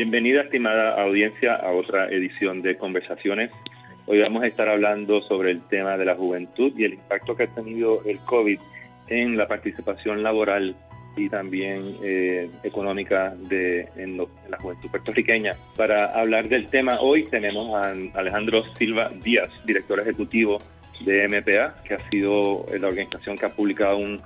Bienvenida, estimada audiencia, a otra edición de Conversaciones. Hoy vamos a estar hablando sobre el tema de la juventud y el impacto que ha tenido el COVID en la participación laboral y también eh, económica de en, la juventud puertorriqueña. Para hablar del tema hoy tenemos a Alejandro Silva Díaz, director ejecutivo de MPA, que ha sido la organización que ha publicado un,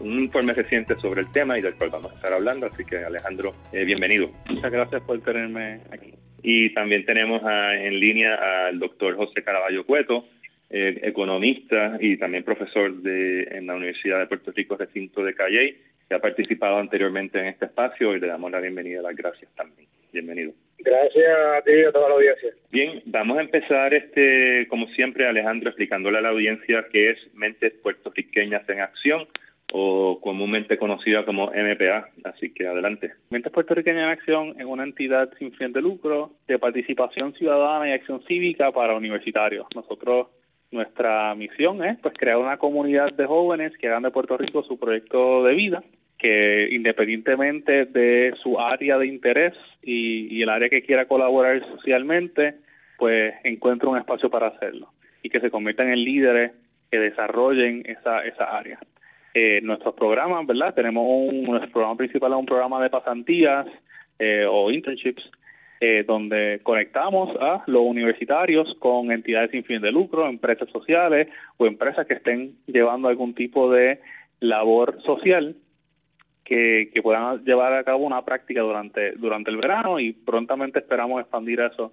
un informe reciente sobre el tema y del cual vamos a estar hablando. Así que Alejandro, eh, bienvenido. Muchas gracias por tenerme aquí. Y también tenemos en línea al doctor José Caraballo Cueto, eh, economista y también profesor de, en la Universidad de Puerto Rico, recinto de Calley, que ha participado anteriormente en este espacio y le damos la bienvenida, las gracias también. Bienvenido. Gracias a ti y a toda la audiencia. Bien, vamos a empezar, este, como siempre, Alejandro, explicándole a la audiencia qué es Mentes Puertorriqueñas en Acción o comúnmente conocida como MPA. Así que adelante. Mentes Puertorriqueñas en Acción es una entidad sin fin de lucro de participación ciudadana y acción cívica para universitarios. Nosotros, nuestra misión es pues crear una comunidad de jóvenes que hagan de Puerto Rico su proyecto de vida que independientemente de su área de interés y, el área que quiera colaborar socialmente, pues encuentre un espacio para hacerlo y que se conviertan en líderes que desarrollen esa, esa área. Eh, nuestros programas, ¿verdad? Tenemos un, nuestro programa principal es un programa de pasantías eh, o internships, eh, donde conectamos a los universitarios con entidades sin fin de lucro, empresas sociales o empresas que estén llevando algún tipo de labor social que, puedan llevar a cabo una práctica durante, durante el verano y prontamente esperamos expandir eso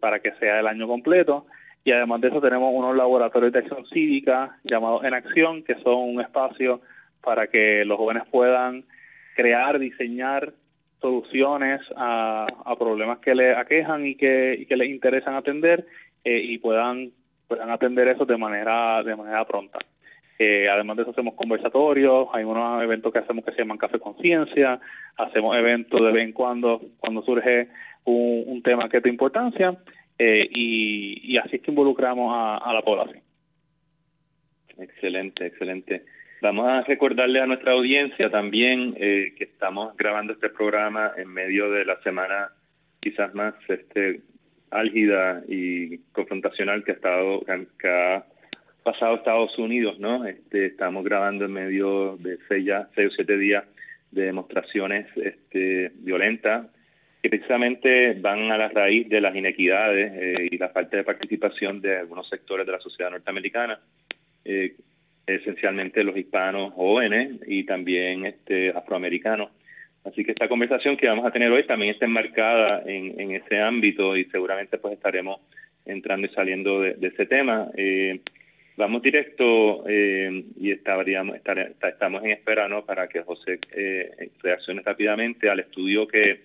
para que sea el año completo. Y además de eso tenemos unos laboratorios de acción cívica llamados En Acción, que son un espacio para que los jóvenes puedan crear, diseñar soluciones a, problemas que les aquejan y que, y que les interesan atender eh, y puedan, puedan atender eso de manera, de manera pronta. Eh, además de eso hacemos conversatorios, hay unos eventos que hacemos que se llaman Café Conciencia, hacemos eventos de vez en cuando cuando surge un, tema que es de importancia eh, y, así es que involucramos a, la población. Excelente, excelente. Vamos a recordarle a nuestra audiencia también eh, que estamos grabando este programa en medio de la semana quizás más este álgida y confrontacional que ha estado que pasado Estados Unidos, ¿no? Este, estamos grabando en medio de seis, ya, seis o siete días de demostraciones este, violentas que precisamente van a la raíz de las inequidades eh, y la falta de participación de algunos sectores de la sociedad norteamericana, eh, esencialmente los hispanos jóvenes y también este, afroamericanos. Así que esta conversación que vamos a tener hoy también está enmarcada en, ese ámbito y seguramente pues estaremos entrando y saliendo de, de ese tema. Eh, Vamos directo eh, y estaríamos, estamos en espera ¿no? para que José eh, reaccione rápidamente al estudio que,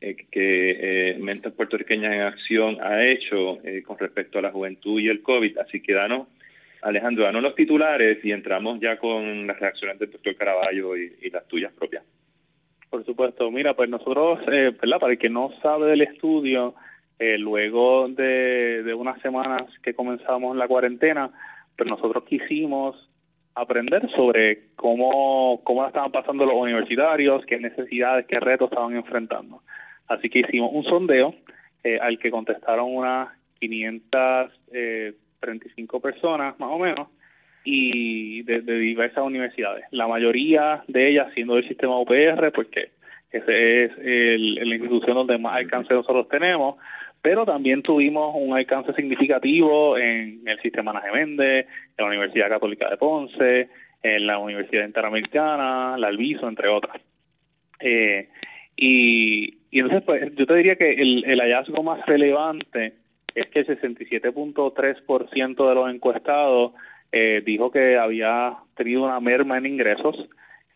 eh, que eh, Mentes Puertorriqueñas en Acción ha hecho eh, con respecto a la juventud y el COVID. Así que danos, Alejandro, danos los titulares y entramos ya con las reacciones del doctor Caraballo y, las tuyas propias. Por supuesto, mira, pues nosotros, eh, ¿verdad? Para el que no sabe del estudio, luego de, de unas semanas que comenzamos la cuarentena, pero nosotros quisimos aprender sobre cómo, cómo estaban pasando los universitarios, qué necesidades, qué retos estaban enfrentando. Así que hicimos un sondeo eh, al que contestaron unas 535 eh, personas más o menos y de, diversas universidades. La mayoría de ellas siendo del sistema UPR, porque ese es el, la institución donde más alcance nosotros tenemos, pero también tuvimos un alcance significativo en el sistema Nagemende, en la Universidad Católica de Ponce, en la Universidad Interamericana, la Alviso, entre otras. Eh, y, y entonces, pues, yo te diría que el, el hallazgo más relevante es que el 67.3% de los encuestados eh, dijo que había tenido una merma en ingresos,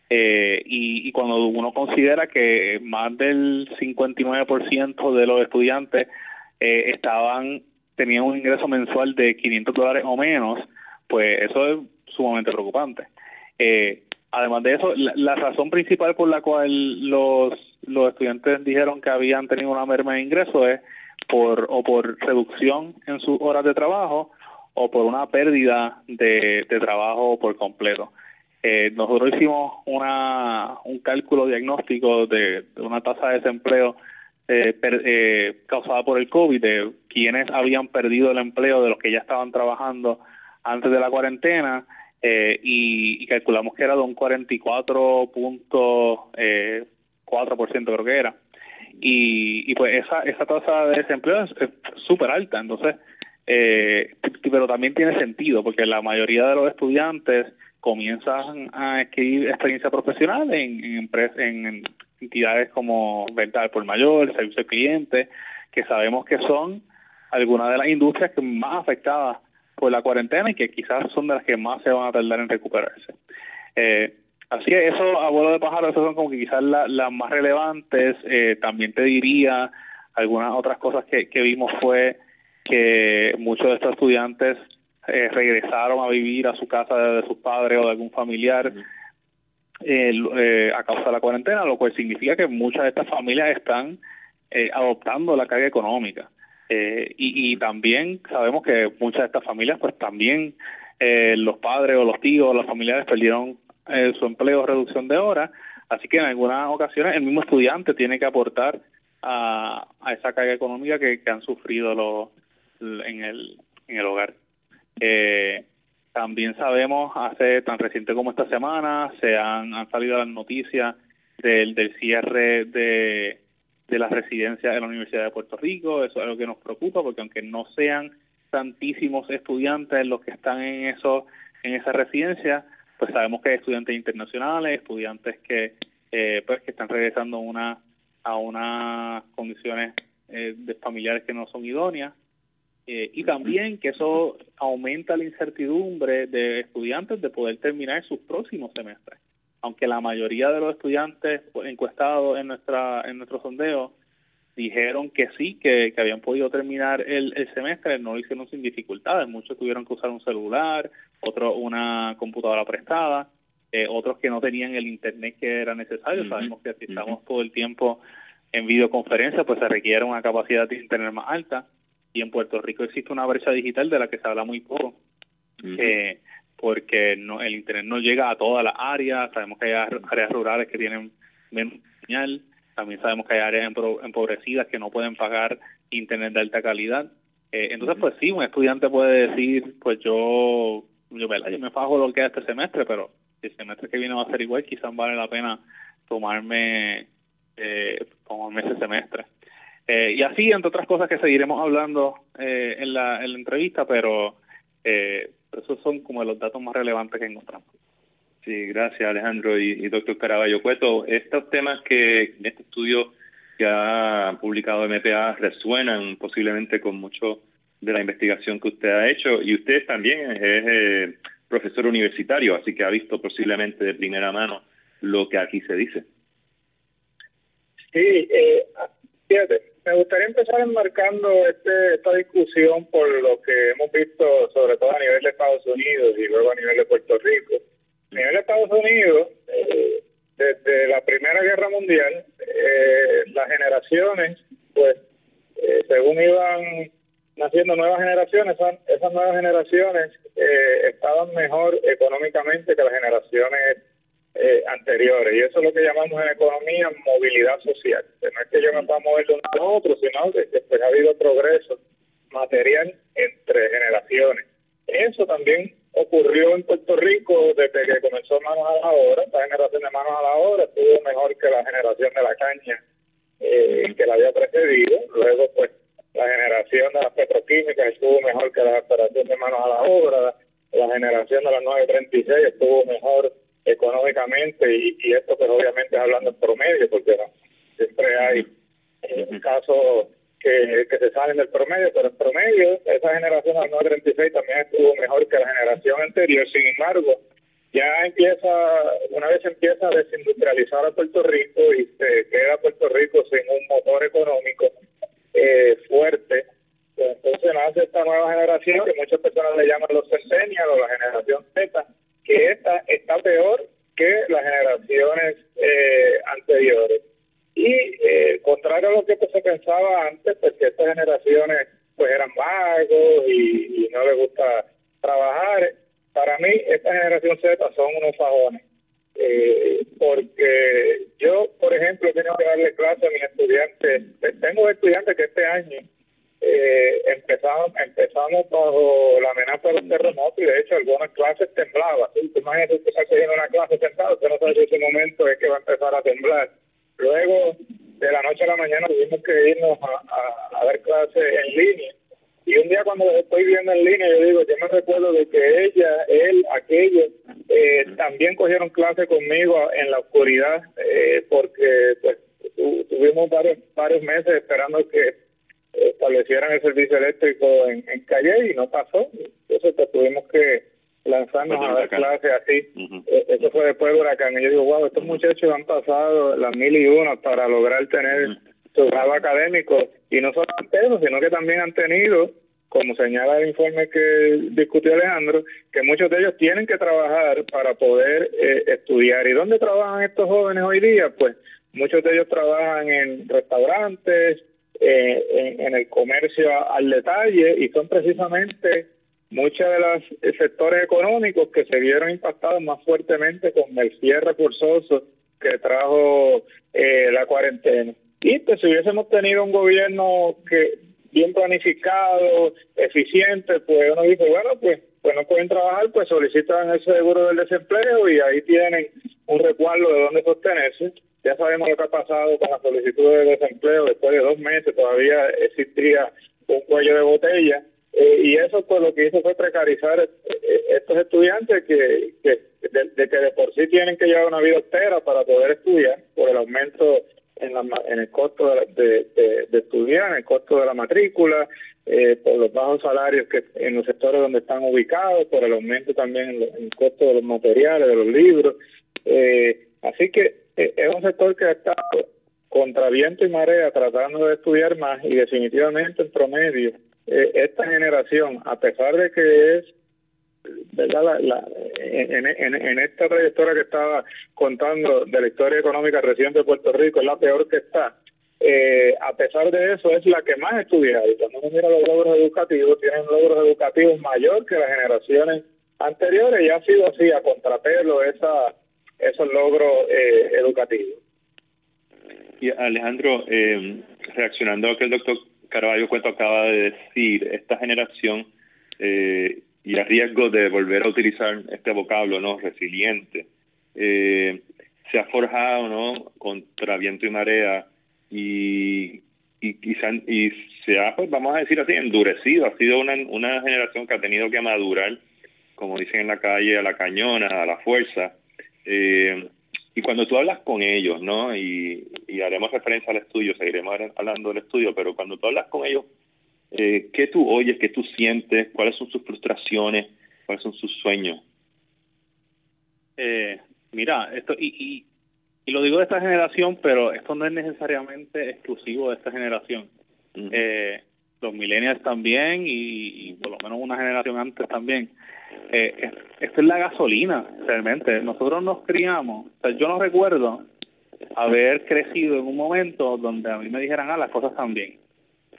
eh, y, y, cuando uno considera que más del 59% de los estudiantes eh, estaban tenían un ingreso mensual de 500 dólares o menos, pues eso es sumamente preocupante. Eh, además de eso, la, razón principal por la cual los, los estudiantes dijeron que habían tenido una merma de ingreso es por o por reducción en sus horas de trabajo o por una pérdida de, trabajo por completo. Eh, nosotros hicimos una, un cálculo diagnóstico de una tasa de desempleo eh, eh, causada por el COVID, de quienes habían perdido el empleo de los que ya estaban trabajando antes de la cuarentena, eh, y, calculamos que era de un 44.4% eh, creo que era. Y, y pues esa, esa tasa de desempleo es súper alta, entonces, eh, pero también tiene sentido, porque la mayoría de los estudiantes comienzan a adquirir experiencia profesional en, en, en entidades como venta por mayor, servicio al cliente, que sabemos que son algunas de las industrias que más afectadas por la cuarentena y que quizás son de las que más se van a tardar en recuperarse. Eh, así que eso, abuelo de pájaro, esas son como que quizás las más relevantes. Eh, también te diría algunas otras cosas que, vimos fue que muchos de estos estudiantes eh, regresaron a vivir a su casa de, sus padres o de algún familiar eh, a causa de la cuarentena, lo cual significa que muchas de estas familias están eh, adoptando la carga económica. Eh, y, y, también sabemos que muchas de estas familias, pues también eh, los padres o los tíos o los familiares perdieron eh, su empleo reducción de horas, así que en algunas ocasiones el mismo estudiante tiene que aportar a, a esa carga económica que, que han sufrido los, en, el, en el hogar. Eh, también sabemos, hace tan reciente como esta semana, se han, han salido las noticias del, del cierre de, de las residencias de la Universidad de Puerto Rico. Eso es algo que nos preocupa porque aunque no sean tantísimos estudiantes los que están en eso en esa residencia, pues sabemos que hay estudiantes internacionales, estudiantes que eh, pues que están regresando una a unas condiciones eh, de familiares que no son idóneas eh, y también que eso aumenta la incertidumbre de estudiantes de poder terminar sus próximos semestres. Aunque la mayoría de los estudiantes encuestados en nuestra en nuestro sondeo dijeron que sí, que, que habían podido terminar el, el, semestre, no lo hicieron sin dificultades. Muchos tuvieron que usar un celular, otros una computadora prestada, eh, otros que no tenían el internet que era necesario. Sabemos que si estamos todo el tiempo en videoconferencia, pues se requiere una capacidad de internet más alta y en Puerto Rico existe una brecha digital de la que se habla muy poco, eh, porque no, el Internet no llega a todas las áreas, sabemos que hay áreas rurales que tienen menos señal, también sabemos que hay áreas empobrecidas que no pueden pagar Internet de alta calidad. Eh, entonces, pues sí, un estudiante puede decir, pues yo, yo, yo me fajo lo que es este semestre, pero el semestre que viene va a ser igual, quizás vale la pena tomarme, eh, tomarme ese semestre. Eh, y así, entre otras cosas que seguiremos hablando eh, en, la, en la entrevista, pero eh, esos son como los datos más relevantes que encontramos. Sí, gracias Alejandro y, doctor Caraballo Cueto. Estos temas que en este estudio que ha publicado MPA resuenan posiblemente con mucho de la investigación que usted ha hecho y usted también es, es profesor universitario, así que ha visto posiblemente de primera mano lo que aquí se dice. Sí, eh, fíjate, me gustaría empezar enmarcando este, esta discusión por lo que hemos visto, sobre todo a nivel de Estados Unidos y luego a nivel de Puerto Rico. A nivel de Estados Unidos, eh, desde la Primera Guerra Mundial, eh, las generaciones, pues, eh, según iban naciendo nuevas generaciones, esas nuevas generaciones eh, estaban mejor económicamente que las generaciones eh, anteriores. Y eso es lo que llamamos en economía movilidad social. no es que yo me pueda mover de a sino que, pues, ha habido progreso material entre generaciones. Eso también ocurrió en Puerto Rico desde que comenzó Manos a la Obra. Esta generación de Manos a la Obra estuvo mejor que la generación de la caña eh, que la había precedido. Luego, pues, la generación de las petroquímicas estuvo mejor que la generación de Manos a la Obra. La generación de las 936 estuvo mejor económicamente y, y esto pues obviamente hablando en promedio porque no, siempre hay eh, casos que, que se salen del promedio, pero en promedio esa generación del 936 también estuvo mejor que la generación anterior, sin embargo ya empieza, una vez empieza a desindustrializar a Puerto Rico y se queda Puerto Rico sin un motor económico eh, fuerte, pues entonces nace esta nueva generación que muchas personas le llaman los centennials o la generación Z, que esta está peor que las generaciones eh, anteriores. Y eh, contrario a lo que se pensaba antes, pues que estas generaciones pues eran vagos y, no les gusta trabajar, para mí esta generación Z son unos fajones. eh, porque yo, por ejemplo, tengo que darle clase a mis estudiantes. Tengo estudiantes que este año eh, empezamos, empezamos bajo la amenaza de los terremotos y de hecho algunas clases temblaban. ¿sí? Imagínate que está cogiendo una clase sentado, usted no sabe si ese momento es que va a empezar a temblar. Luego, de la noche a la mañana, tuvimos que irnos a, a, dar clases en línea. Y un día cuando estoy viendo en línea, yo digo, yo me recuerdo de que ella, él, aquellos, eh, también cogieron clase conmigo en la oscuridad, eh, porque pues tuvimos varios, varios meses esperando que establecieran el servicio eléctrico en, en Calle y no pasó. Entonces pues, tuvimos que lanzarnos a dar clases así. E, eso fue después del huracán. Y yo digo, wow, estos muchachos han pasado las mil y una para lograr tener su grado académico. Y no solamente eso, sino que también han tenido, como señala el informe que discutió Alejandro, que muchos de ellos tienen que trabajar para poder eh, estudiar. ¿Y dónde trabajan estos jóvenes hoy día? Pues muchos de ellos trabajan en restaurantes, eh, en, el comercio al detalle y son precisamente muchos de los sectores económicos que se vieron impactados más fuertemente con el cierre forzoso que trajo eh, la cuarentena. Y pues si hubiésemos tenido un gobierno que bien planificado, eficiente, pues uno dice, bueno, pues pues no pueden trabajar, pues solicitan el seguro del desempleo y ahí tienen un recuadro de dónde sostenerse. Ya sabemos lo que ha pasado con la solicitud de desempleo. Después de dos meses todavía existía un cuello de botella. Eh, y eso pues lo que hizo fue precarizar eh, eh, estos estudiantes que, que de, que de por sí tienen que llevar una vida austera para poder estudiar por el aumento en, en el costo de, de, estudiar, en el costo de la matrícula, por los bajos salarios que en los sectores donde están ubicados, por el aumento también en, en el costo de los materiales, de los libros. así que eh, es un sector que ha estado contra viento y marea tratando de estudiar más y definitivamente en promedio eh, esta generación, a pesar de que es verdad la, en, en, esta trayectoria que estaba contando de la historia económica reciente de Puerto Rico es la peor que está. Eh, a pesar de eso es la que más estudia y cuando uno mira los logros educativos tienen logros educativos mayor que las generaciones anteriores y ha sido así a contrapelo esa esos logros eh, educativos. Y Alejandro, eh, reaccionando a lo que el doctor Carvalho Cuento acaba de decir, esta generación eh, y el riesgo de volver a utilizar este vocablo, ¿no? Resiliente, eh, se ha forjado, ¿no? Contra viento y marea y, y, y se ha, pues, vamos a decir así, endurecido. Ha sido una, una generación que ha tenido que madurar, como dicen en la calle, a la cañona, a la fuerza eh, y cuando tú hablas con ellos, ¿no? Y, haremos referencia al estudio, seguiremos hablando del estudio, pero cuando tú hablas con ellos, eh, ¿qué tú oyes, qué tú sientes, cuáles son sus frustraciones, cuáles son sus sueños? Eh, mira, esto y, y, lo digo de esta generación, pero esto no es necesariamente exclusivo de esta generación. eh, los millennials también y, por lo menos una generación antes también. Eh, esto es la gasolina, realmente. Nosotros nos criamos, o sea, yo no recuerdo haber crecido en un momento donde a mí me dijeran, ah, las cosas están bien.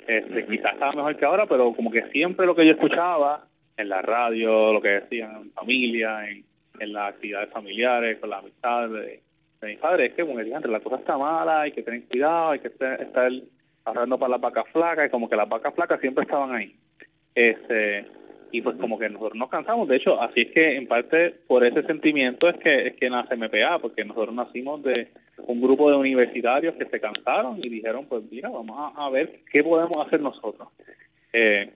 Este, quizás estaba mejor que ahora, pero como que siempre lo que yo escuchaba en la radio, lo que decían en familia, en, en las actividades familiares, con la amistad de, de mis padres, es que digan, la cosa está mala, hay que tener cuidado, hay que estar ahorrando para las vacas flacas, y como que las vacas flacas siempre estaban ahí. Este, y pues como que nosotros nos cansamos, de hecho, así es que en parte por ese sentimiento es que es que nace MPA, porque nosotros nacimos de un grupo de universitarios que se cansaron y dijeron, pues mira, vamos a, ver qué podemos hacer nosotros. Eh,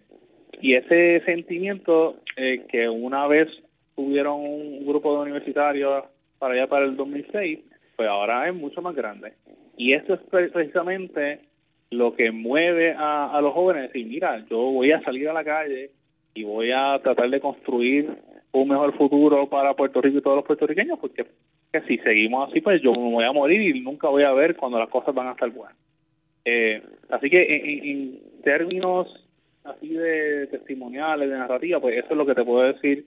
y ese sentimiento eh, que una vez tuvieron un grupo de universitarios para allá para el 2006, pues ahora es mucho más grande. Y eso es precisamente lo que mueve a, los jóvenes es decir, mira, yo voy a salir a la calle y voy a tratar de construir un mejor futuro para Puerto Rico y todos los puertorriqueños, porque si seguimos así, pues yo me voy a morir y nunca voy a ver cuando las cosas van a estar buenas. Eh, así que en, términos así de testimoniales, de narrativa, pues eso es lo que te puedo decir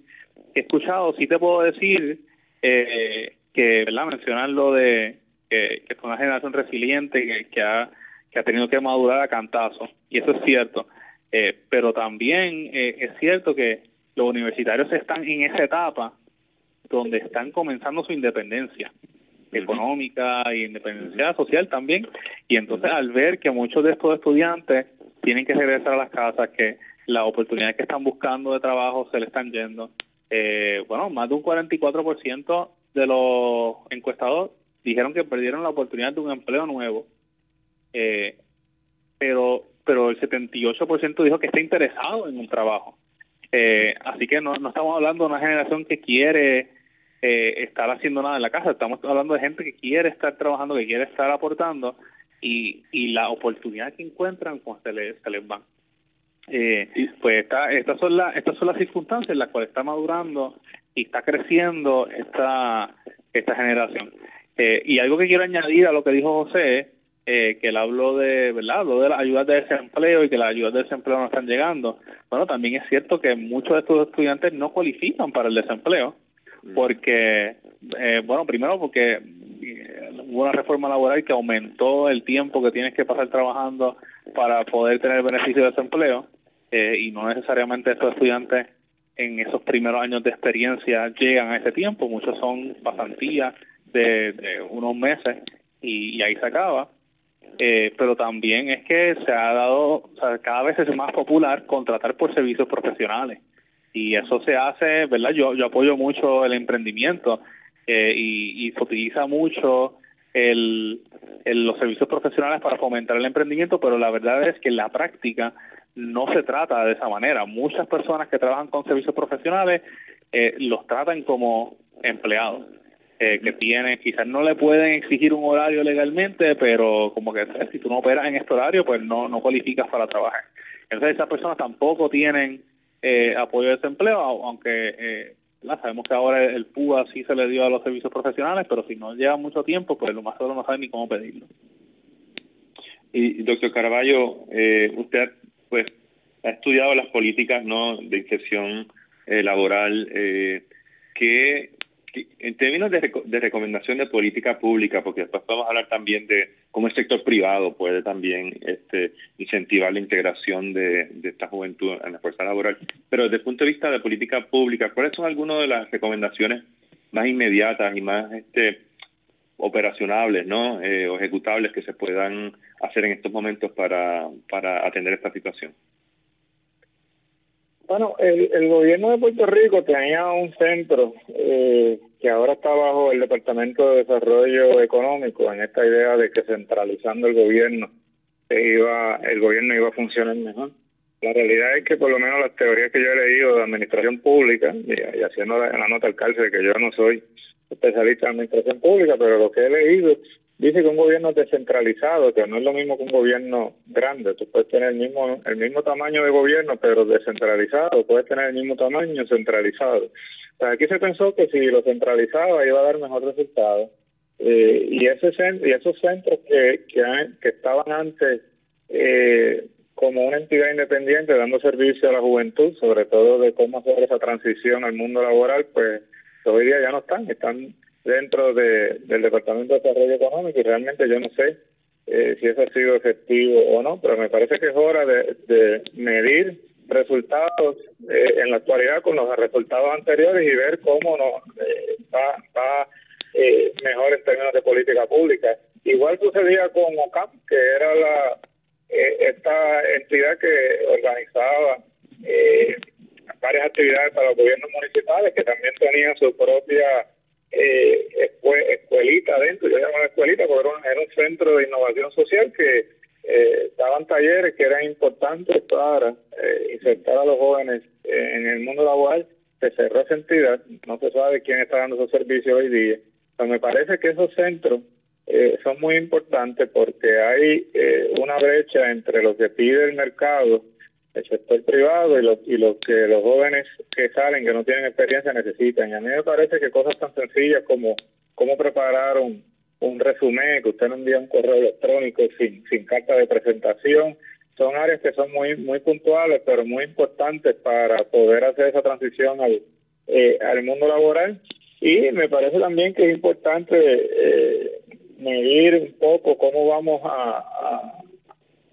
he escuchado. Sí te puedo decir eh, que, ¿verdad? Mencionar lo de que, que es una generación resiliente que, que ha que ha tenido que madurar a cantazo, y eso es cierto. Eh, pero también eh, es cierto que los universitarios están en esa etapa donde están comenzando su independencia económica y independencia social también. Y entonces al ver que muchos de estos estudiantes tienen que regresar a las casas, que las oportunidades que están buscando de trabajo se le están yendo, eh, bueno, más de un 44% de los encuestados dijeron que perdieron la oportunidad de un empleo nuevo. Eh, pero pero el 78% dijo que está interesado en un trabajo. Eh, así que no, no estamos hablando de una generación que quiere eh, estar haciendo nada en la casa, estamos hablando de gente que quiere estar trabajando, que quiere estar aportando y, y la oportunidad que encuentran cuando se les, se les van. Eh, pues esta, estas son las estas son las circunstancias en las cuales está madurando y está creciendo esta esta generación. Eh, y algo que quiero añadir a lo que dijo José eh, que él habló de, ¿verdad? Habló de las ayudas de desempleo y que las ayudas de desempleo no están llegando. Bueno, también es cierto que muchos de estos estudiantes no cualifican para el desempleo mm. porque, eh, bueno, primero porque hubo una reforma laboral que aumentó el tiempo que tienes que pasar trabajando para poder tener beneficio de desempleo eh, y no necesariamente estos estudiantes en esos primeros años de experiencia llegan a ese tiempo, muchos son pasantías de, unos meses y, ahí se acaba. Eh, pero también es que se ha dado, cada vez es más popular contratar por servicios profesionales. Y eso se hace, ¿verdad? Yo, yo apoyo mucho el emprendimiento eh, y, y se utiliza mucho el, los servicios profesionales para fomentar el emprendimiento, pero la verdad es que en la práctica no se trata de esa manera. Muchas personas que trabajan con servicios profesionales eh, los tratan como empleados eh, que tiene, quizás no le pueden exigir un horario legalmente, pero como que si tú no operas en este horario, pues no, no cualificas para trabajar. Entonces esas personas tampoco tienen eh, apoyo de desempleo, aunque eh, sabemos que ahora el PUA sí se le dio a los servicios profesionales, pero si no lleva mucho tiempo, pues lo más seguro no sabe ni cómo pedirlo. Y doctor Caraballo, eh, usted pues ha estudiado las políticas no de inserción eh, laboral eh, que en términos de, de, recomendación de política pública, porque después a hablar también de cómo el sector privado puede también este, incentivar la integración de, de esta juventud en la fuerza laboral, pero desde el punto de vista de política pública, ¿cuáles son algunas de las recomendaciones más inmediatas y más este, operacionables ¿no? Eh, o ejecutables que se puedan hacer en estos momentos para atender esta situación? Bueno, el, el gobierno de Puerto Rico tenía un centro eh, que ahora está bajo el Departamento de Desarrollo Económico en esta idea de que centralizando el gobierno iba el gobierno iba a funcionar mejor. La realidad es que por lo menos las teorías que yo he leído de administración pública y, haciendo la, nota al cárcel que yo no soy especialista en administración pública, pero lo que he leído dice que un gobierno descentralizado, que no es lo mismo que un gobierno grande, tú puedes tener el mismo el mismo tamaño de gobierno, pero descentralizado, puedes tener el mismo tamaño centralizado. O aquí se pensó que si lo centralizaba iba a dar mejor resultado. Eh, y ese y esos centros que, que, estaban antes eh, como una entidad independiente dando servicio a la juventud, sobre todo de cómo hacer esa transición al mundo laboral, pues hoy día ya no están, están dentro de, del Departamento de Desarrollo Económico y realmente yo no sé eh, si eso ha sido efectivo o no, pero me parece que es hora de, medir resultados eh, en la actualidad con los resultados anteriores y ver cómo nos eh, va, va eh, mejor en términos de política pública. Igual sucedía con OCAP, que era la esta entidad que organizaba varias actividades para los gobiernos municipales, que también tenía su propia eh, escuelita dentro, yo llamo escuelita porque era un, centro de innovación social que eh, daban talleres que eran importantes para eh, insertar a los jóvenes en el mundo laboral. Se cerró esa entidad, no se sabe quién está dando esos servicios hoy día. Pero me parece que esos centros eh, son muy importantes porque hay eh, una brecha entre lo que pide el mercado el sector privado y lo, y lo que los jóvenes que salen, que no tienen experiencia, necesitan. Y a mí me parece que cosas tan sencillas como cómo preparar un, un resumen, que usted no envía un correo electrónico sin, sin carta de presentación, son áreas que son muy muy puntuales, pero muy importantes para poder hacer esa transición al, eh, al mundo laboral. Y me parece también que es importante eh, medir un poco cómo vamos a,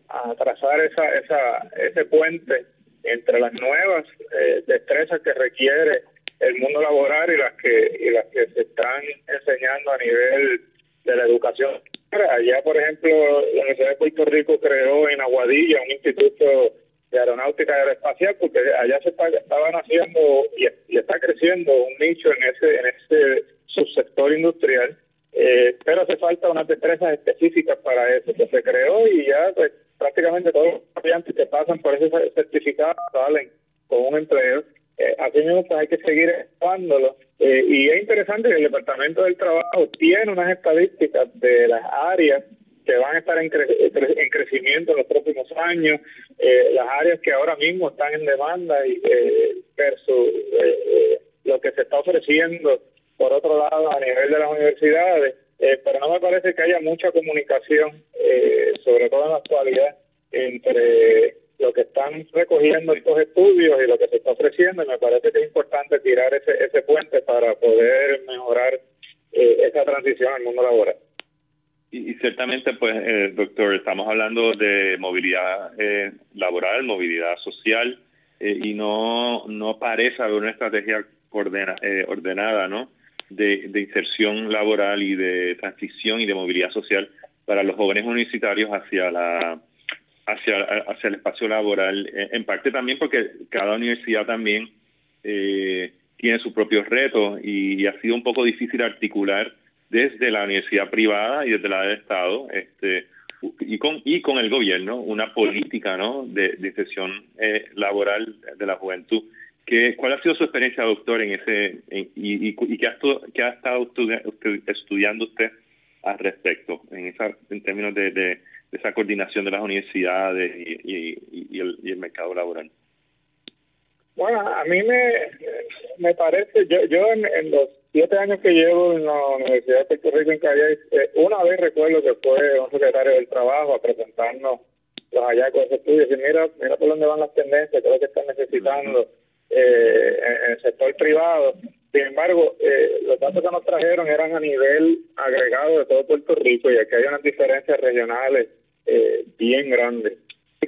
a trazar esa, esa, ese puente entre las nuevas eh, destrezas que requiere el mundo laboral y las que y las que se están enseñando a nivel de la educación. Allá, por ejemplo, la Universidad de Puerto Rico creó en Aguadilla un instituto de aeronáutica aeroespacial porque allá se estaban haciendo y, está creciendo un nicho en ese en ese subsector industrial, eh, pero hace falta unas destrezas específicas para eso. que se creó y ya pues, prácticamente todos los estudiantes que pasan por ese certificado salen con un empleo. Eh, así mismo pues, hay que seguir explorándolo. Eh, y es interesante que el Departamento del Trabajo tiene unas estadísticas de las áreas que van a estar en, en crecimiento en los próximos años, eh, las áreas que ahora mismo están en demanda y eh, versus eh, lo que se está ofreciendo por otro lado a nivel de las universidades, pero no me parece que haya mucha comunicación, sobre todo en la actualidad, entre lo que están recogiendo estos estudios y lo que se está ofreciendo, me parece que es importante tirar ese, ese puente para poder mejorar esa transición al mundo laboral. Y, ciertamente, pues, eh, doctor, estamos hablando de movilidad eh, laboral, movilidad social, eh, y no, no parece haber una estrategia ordena, ordenada, ¿no? De, de, inserción laboral y de transición y de movilidad social para los jóvenes universitarios hacia la hacia, hacia el espacio laboral, en parte también porque cada universidad también tiene sus propios retos y ha sido un poco difícil articular desde la universidad privada y desde la del Estado, este, y con y con el gobierno una política ¿no? de, de eh, laboral de la juventud. ¿Qué, ¿Cuál ha sido su experiencia, doctor, en ese y, y, y qué, ha, qué ha estado estudiando usted al respecto en esa en términos de, de, esa coordinación de las universidades y, y, el, y el mercado laboral? Bueno, a mí me, me parece, yo, yo en, en los siete años que llevo en la Universidad de Puerto Rico en Calle, eh, una vez recuerdo que fue un secretario del trabajo a presentarnos los hallazgos de ese estudio y mira, mira por dónde van las tendencias, creo que están necesitando eh, en, el sector privado. Sin embargo, eh, los datos que nos trajeron eran a nivel agregado de todo Puerto Rico y aquí hay unas diferencias regionales eh, bien grandes.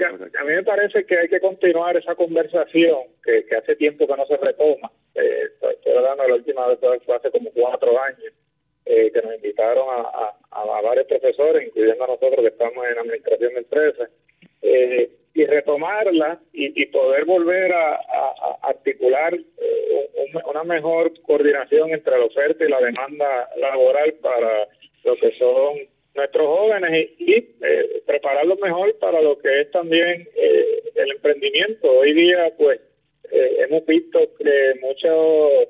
A mí me parece que hay que continuar esa conversación que, que hace tiempo que no se retoma eh, estoy hablando de la última vez fue hace como cuatro años, eh, que nos invitaron a, a, varios profesores, incluyendo a nosotros que estamos en administración de empresas, eh, y retomarla y, poder volver a, articular una mejor coordinación entre la oferta y la demanda laboral para lo que son nuestros jóvenes y, y eh, prepararlos mejor para lo que es también el emprendimiento. Hoy día, pues, eh, hemos visto que muchas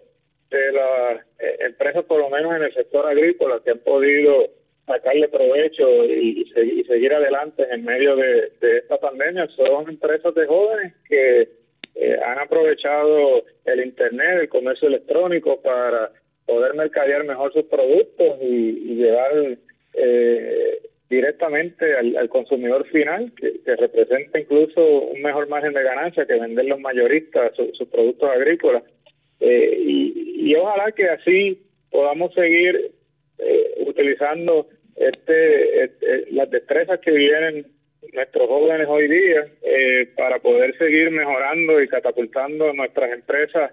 de las eh, empresas, por lo menos en el sector agrícola, que han podido sacarle provecho y, seguir adelante en medio de, esta pandemia, son empresas de jóvenes que eh, han aprovechado el Internet, el comercio electrónico para poder mercadear mejor sus productos y, llevar eh, directamente al, consumidor final, que, representa incluso un mejor margen de ganancia que vender los mayoristas sus productos agrícolas. Eh, y, ojalá que así podamos seguir eh, utilizando este, este, las destrezas que vienen nuestros jóvenes hoy día eh, para poder seguir mejorando y catapultando nuestras empresas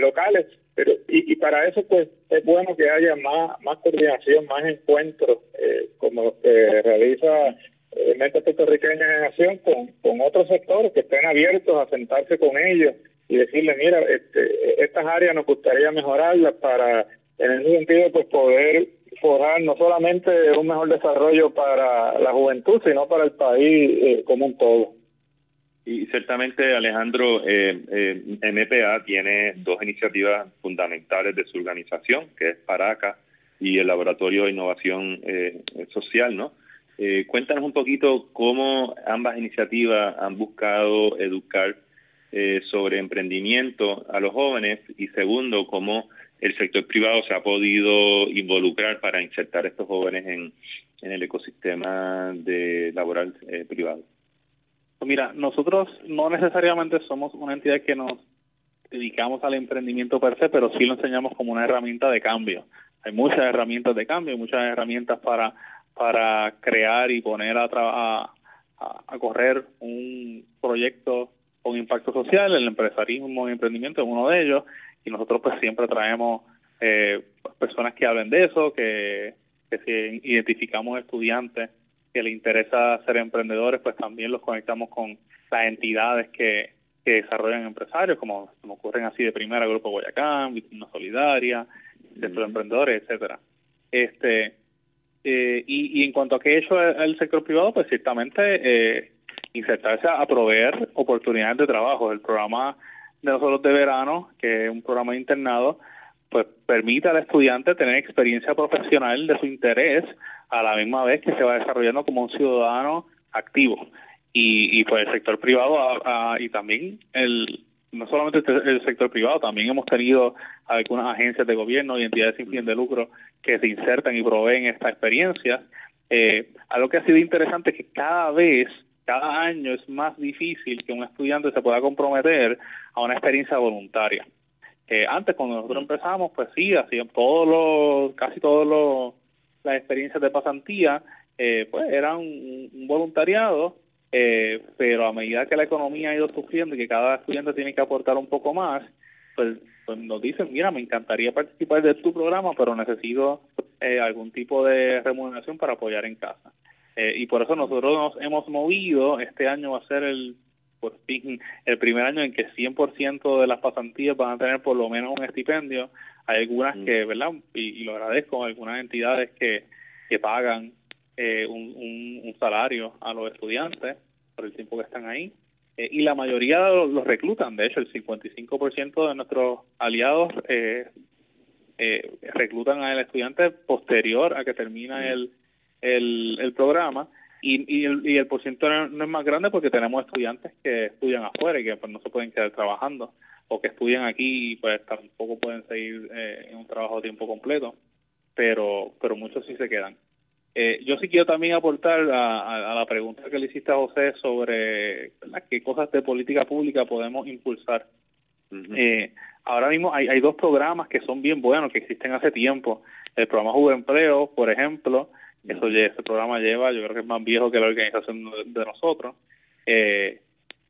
locales. Pero y, y, para eso pues es bueno que haya más más coordinación más encuentros eh, como los que realiza eh, Mente Puertorriqueña en Acción con, con otros sectores que estén abiertos a sentarse con ellos y decirles mira este, estas áreas nos gustaría mejorarlas para en ese sentido pues poder forjar no solamente un mejor desarrollo para la juventud sino para el país eh, como un todo y ciertamente, Alejandro, eh, eh, MPA tiene dos iniciativas fundamentales de su organización, que es Paraca y el Laboratorio de Innovación eh, Social, ¿no? Eh, cuéntanos un poquito cómo ambas iniciativas han buscado educar eh, sobre emprendimiento a los jóvenes y segundo, cómo el sector privado se ha podido involucrar para insertar a estos jóvenes en, el ecosistema de laboral eh, privado. Pues mira, nosotros no necesariamente somos una entidad que nos dedicamos al emprendimiento per se, pero sí lo enseñamos como una herramienta de cambio. Hay muchas herramientas de cambio, muchas herramientas para crear y poner a, a, a correr un proyecto con impacto social, el empresarismo y emprendimiento es uno de ellos, y nosotros pues siempre traemos eh, personas que hablen de eso, que, que si identificamos estudiantes que les interesa ser emprendedores, pues también los conectamos con las entidades que, que desarrollan empresarios, como me ocurren así de primera, Grupo Guayacán, Víctima Solidaria, Centro de Emprendedores, etcétera. Este, eh, y, y, en cuanto a qué hecho el, sector privado, pues ciertamente eh, insertarse a, proveer oportunidades de trabajo. El programa de nosotros de verano, que es un programa internado, pues permite al estudiante tener experiencia profesional de su interés a la misma vez que se va desarrollando como un ciudadano activo. Y, y pues el sector privado y también el no solamente el sector privado, también hemos tenido algunas agencias de gobierno y entidades sin fin de lucro que se insertan y proveen esta experiencia. Eh, algo que ha sido interesante es que cada vez, cada año es más difícil que un estudiante se pueda comprometer a una experiencia voluntaria. Eh, antes, cuando nosotros empezamos, pues sí, hacían todos los, casi todos los, las experiencias de pasantía, eh, pues eran un voluntariado eh, pero a medida que la economía ha ido sufriendo y que cada estudiante tiene que aportar un poco más, pues, pues nos dicen, mira, me encantaría participar de tu programa, pero necesito eh, algún tipo de remuneración para apoyar en casa. Eh, y por eso nosotros nos hemos movido, este año va a ser el por fin el primer año en que 100% de las pasantías van a tener por lo menos un estipendio. Hay algunas mm. que, ¿verdad? Y, lo agradezco, algunas entidades que, que pagan eh, un, un, salario a los estudiantes por el tiempo que están ahí. Eh, y la mayoría los, reclutan, de hecho, el 55% de nuestros aliados eh, eh, reclutan al estudiante posterior a que termina el, el, el programa. Y, y, el, y el porcentaje no es más grande porque tenemos estudiantes que estudian afuera y que pues, no se pueden quedar trabajando o que estudian aquí y pues tampoco pueden seguir en un trabajo a tiempo completo pero pero muchos sí se quedan eh, yo sí quiero también aportar a, la pregunta que le hiciste a José sobre qué cosas de política pública podemos impulsar. eh, ahora mismo hay, hay dos programas que son bien buenos, que existen hace tiempo. El programa Juve Empleo, por ejemplo, eso ese programa lleva, yo creo que es más viejo que la organización de, nosotros. Eh,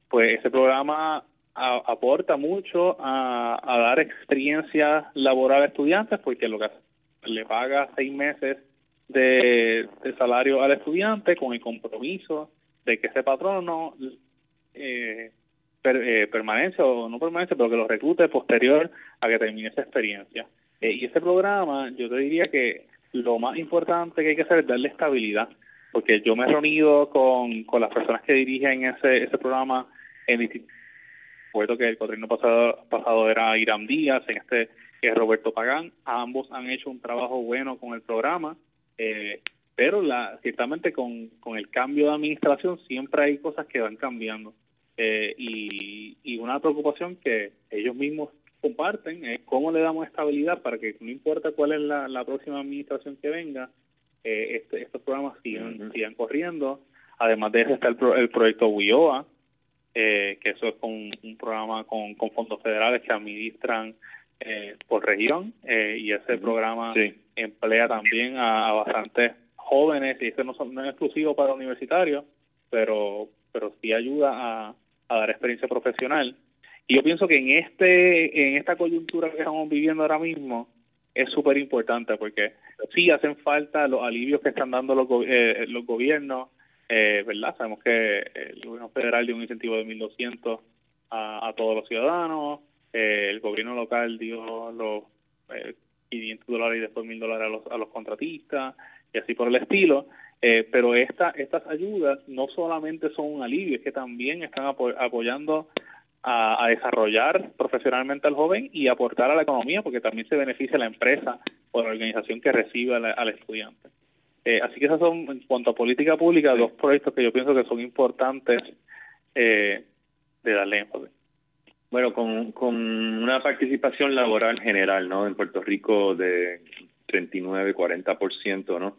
pues ese programa aporta mucho a, dar experiencia laboral a estudiantes porque lo que le paga seis meses de, salario al estudiante con el compromiso de que ese patrono eh, eh, permanece o no permanece, pero que lo reclute posterior a que termine esa experiencia. Eh, y ese programa, yo te diría que lo más importante que hay que hacer es darle estabilidad, porque yo me he reunido con, con las personas que dirigen ese, ese programa en que el cuatrino pasado, pasado era Irán Díaz, en este es Roberto Pagán. Ambos han hecho un trabajo bueno con el programa. Eh, pero la, ciertamente con, con el cambio de administración siempre hay cosas que van cambiando. Eh, y, y una preocupación que ellos mismos comparten es cómo le damos estabilidad para que no importa cuál es la, la próxima administración que venga, eh, este, estos programas sigan, sigan corriendo. Además de eso está el, el proyecto WIOA, eh, que eso es con, un programa con, con fondos federales que administran eh, por región eh, y ese programa emplea también a, bastantes jóvenes y eso no, es exclusivo para universitarios, pero pero sí ayuda a, dar experiencia profesional. Yo pienso que en este en esta coyuntura que estamos viviendo ahora mismo es súper importante porque sí hacen falta los alivios que están dando los, eh, los gobiernos, eh, ¿verdad? Sabemos que el gobierno federal dio un incentivo de 1.200 a, a todos los ciudadanos, eh, el gobierno local dio los eh, 500 dólares y después 1000 dólares a los, a los contratistas y así por el estilo. Eh, pero esta, estas ayudas no solamente son un alivio, es que también están apoyando a, desarrollar profesionalmente al joven y aportar a la economía, porque también se beneficia la empresa o la organización que recibe al, estudiante. Eh, así que esas son, en cuanto a política pública, dos proyectos que yo pienso que son importantes eh, de darle énfasis. Bueno, con, con una participación laboral general, ¿no? En Puerto Rico de 39, 40%, ¿no?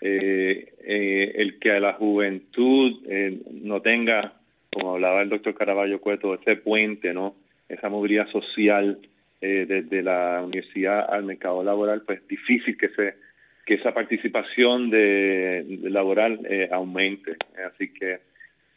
Eh, eh, el que a la juventud eh, no tenga, como hablaba el doctor Caraballo Cueto, ese puente, ¿no? Esa movilidad social eh, desde la universidad al mercado laboral, pues es difícil que se que esa participación de, laboral eh, aumente. Así que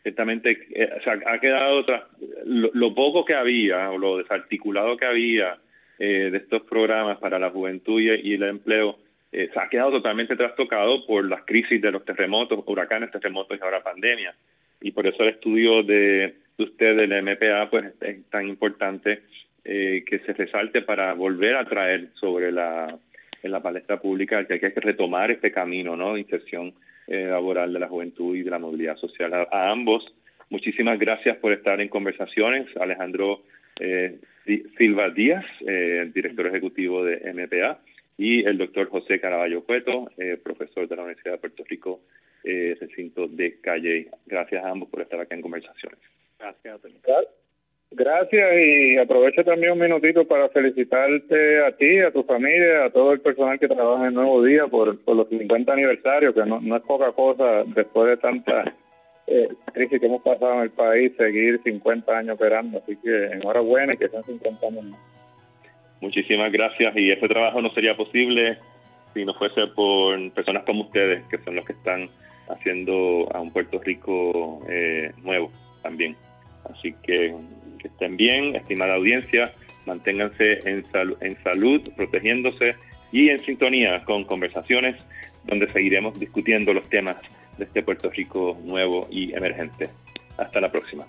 ciertamente eh, ha quedado otra, lo, poco que había o lo desarticulado que había de estos programas para la juventud y el empleo se ha quedado totalmente trastocado por las crisis de los terremotos, huracanes, terremotos y ahora pandemia. Y por eso el estudio de, usted del MPA pues es tan importante que se resalte para volver a traer sobre la en la palestra pública que hay que retomar este camino ¿no? de inserción eh, laboral de la juventud y de la movilidad social. A, ambos, muchísimas gracias por estar en conversaciones. Alejandro eh, Silva Díaz, eh, director ejecutivo de MPA, y el doctor José Caraballo Cueto, profesor de la Universidad de Puerto Rico, recinto de Calle. Gracias a ambos por estar acá en conversaciones. Gracias, Gracias y aprovecho también un minutito para felicitarte a ti, a tu familia, a todo el personal que trabaja en Nuevo Día por, por los 50 aniversarios, que no, no es poca cosa después de tanta eh, crisis que hemos pasado en el país, seguir 50 años operando. Así que enhorabuena y que sean 50 años más. Muchísimas gracias y este trabajo no sería posible si no fuese por personas como ustedes, que son los que están haciendo a un Puerto Rico eh, nuevo también. Así que estén bien, estimada audiencia, manténganse en, en salud, protegiéndose y en sintonía con conversaciones donde seguiremos discutiendo los temas de este Puerto Rico nuevo y emergente. Hasta la próxima.